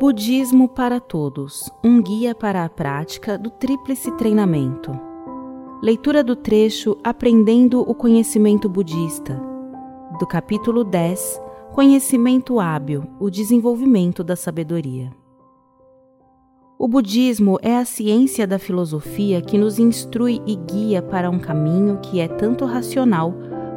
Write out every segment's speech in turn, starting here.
Budismo para Todos Um guia para a prática do Tríplice Treinamento. Leitura do trecho Aprendendo o Conhecimento Budista, do capítulo 10 Conhecimento Hábil O Desenvolvimento da Sabedoria. O budismo é a ciência da filosofia que nos instrui e guia para um caminho que é tanto racional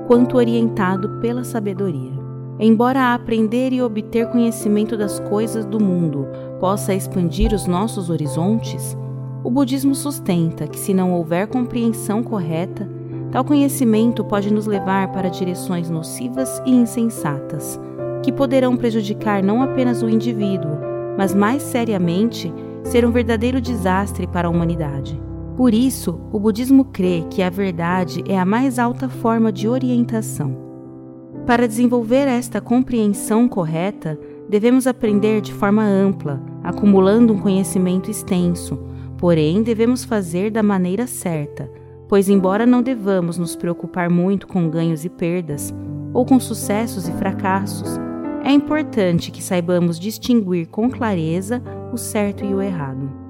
quanto orientado pela sabedoria. Embora aprender e obter conhecimento das coisas do mundo possa expandir os nossos horizontes, o budismo sustenta que, se não houver compreensão correta, tal conhecimento pode nos levar para direções nocivas e insensatas, que poderão prejudicar não apenas o indivíduo, mas mais seriamente ser um verdadeiro desastre para a humanidade. Por isso, o budismo crê que a verdade é a mais alta forma de orientação. Para desenvolver esta compreensão correta, devemos aprender de forma ampla, acumulando um conhecimento extenso, porém devemos fazer da maneira certa, pois, embora não devamos nos preocupar muito com ganhos e perdas, ou com sucessos e fracassos, é importante que saibamos distinguir com clareza o certo e o errado.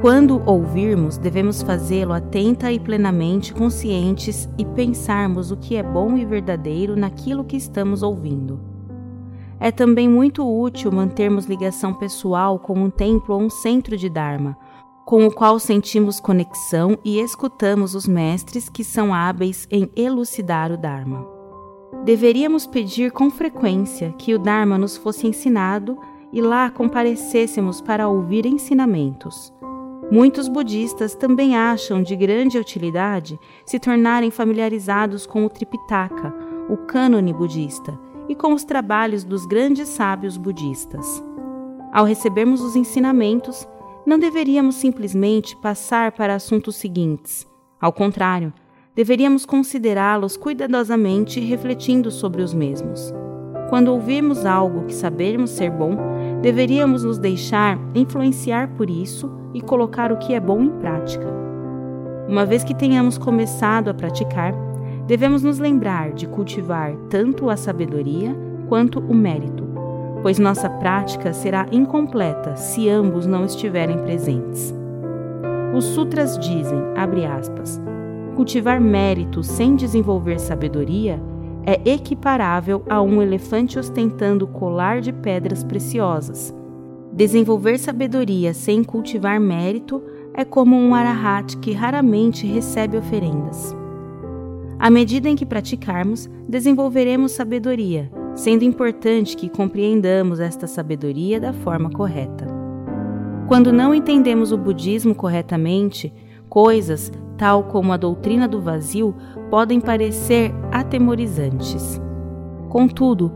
Quando ouvirmos, devemos fazê-lo atenta e plenamente conscientes e pensarmos o que é bom e verdadeiro naquilo que estamos ouvindo. É também muito útil mantermos ligação pessoal com um templo ou um centro de Dharma, com o qual sentimos conexão e escutamos os mestres que são hábeis em elucidar o Dharma. Deveríamos pedir com frequência que o Dharma nos fosse ensinado e lá comparecêssemos para ouvir ensinamentos Muitos budistas também acham de grande utilidade se tornarem familiarizados com o Tripitaka, o cânone budista, e com os trabalhos dos grandes sábios budistas. Ao recebermos os ensinamentos, não deveríamos simplesmente passar para assuntos seguintes. Ao contrário, deveríamos considerá-los cuidadosamente refletindo sobre os mesmos. Quando ouvirmos algo que sabermos ser bom, deveríamos nos deixar influenciar por isso e colocar o que é bom em prática. Uma vez que tenhamos começado a praticar, devemos nos lembrar de cultivar tanto a sabedoria quanto o mérito, pois nossa prática será incompleta se ambos não estiverem presentes. Os sutras dizem, abre aspas, cultivar mérito sem desenvolver sabedoria é equiparável a um elefante ostentando colar de pedras preciosas, Desenvolver sabedoria sem cultivar mérito é como um arahat que raramente recebe oferendas. À medida em que praticarmos, desenvolveremos sabedoria, sendo importante que compreendamos esta sabedoria da forma correta. Quando não entendemos o budismo corretamente, coisas, tal como a doutrina do vazio, podem parecer atemorizantes. Contudo,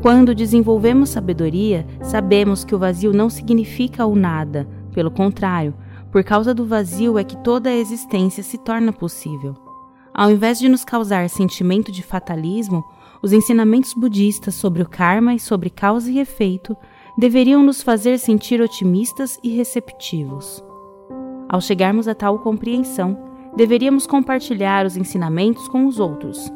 quando desenvolvemos sabedoria, sabemos que o vazio não significa o nada, pelo contrário, por causa do vazio é que toda a existência se torna possível. Ao invés de nos causar sentimento de fatalismo, os ensinamentos budistas sobre o karma e sobre causa e efeito deveriam nos fazer sentir otimistas e receptivos. Ao chegarmos a tal compreensão, deveríamos compartilhar os ensinamentos com os outros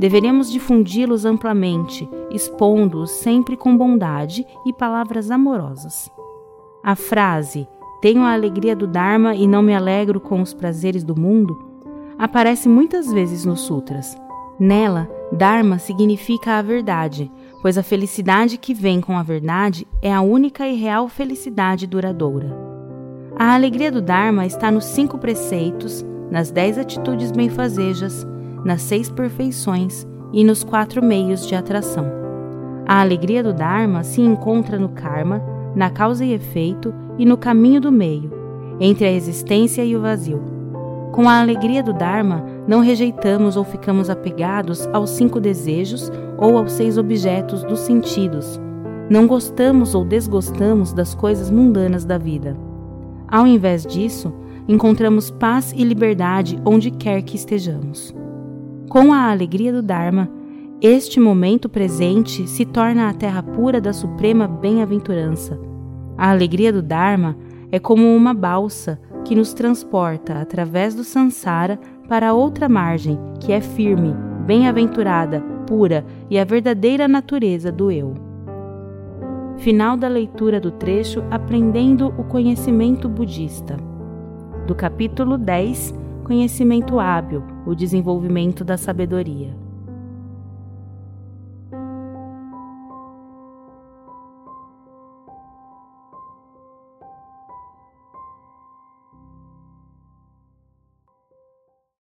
Deveremos difundi-los amplamente, expondo-os sempre com bondade e palavras amorosas. A frase Tenho a alegria do Dharma e não me alegro com os prazeres do mundo aparece muitas vezes nos sutras. Nela, Dharma significa a verdade, pois a felicidade que vem com a verdade é a única e real felicidade duradoura. A alegria do Dharma está nos cinco preceitos, nas dez atitudes benfazejas, nas seis perfeições e nos quatro meios de atração. A alegria do Dharma se encontra no karma, na causa e efeito e no caminho do meio, entre a existência e o vazio. Com a alegria do Dharma, não rejeitamos ou ficamos apegados aos cinco desejos ou aos seis objetos dos sentidos. Não gostamos ou desgostamos das coisas mundanas da vida. Ao invés disso, encontramos paz e liberdade onde quer que estejamos. Com a alegria do Dharma, este momento presente se torna a terra pura da suprema bem-aventurança. A alegria do Dharma é como uma balsa que nos transporta através do Sansara para outra margem, que é firme, bem-aventurada, pura e a verdadeira natureza do eu. Final da leitura do trecho Aprendendo o Conhecimento Budista. Do capítulo 10, Conhecimento Hábil, o desenvolvimento da sabedoria.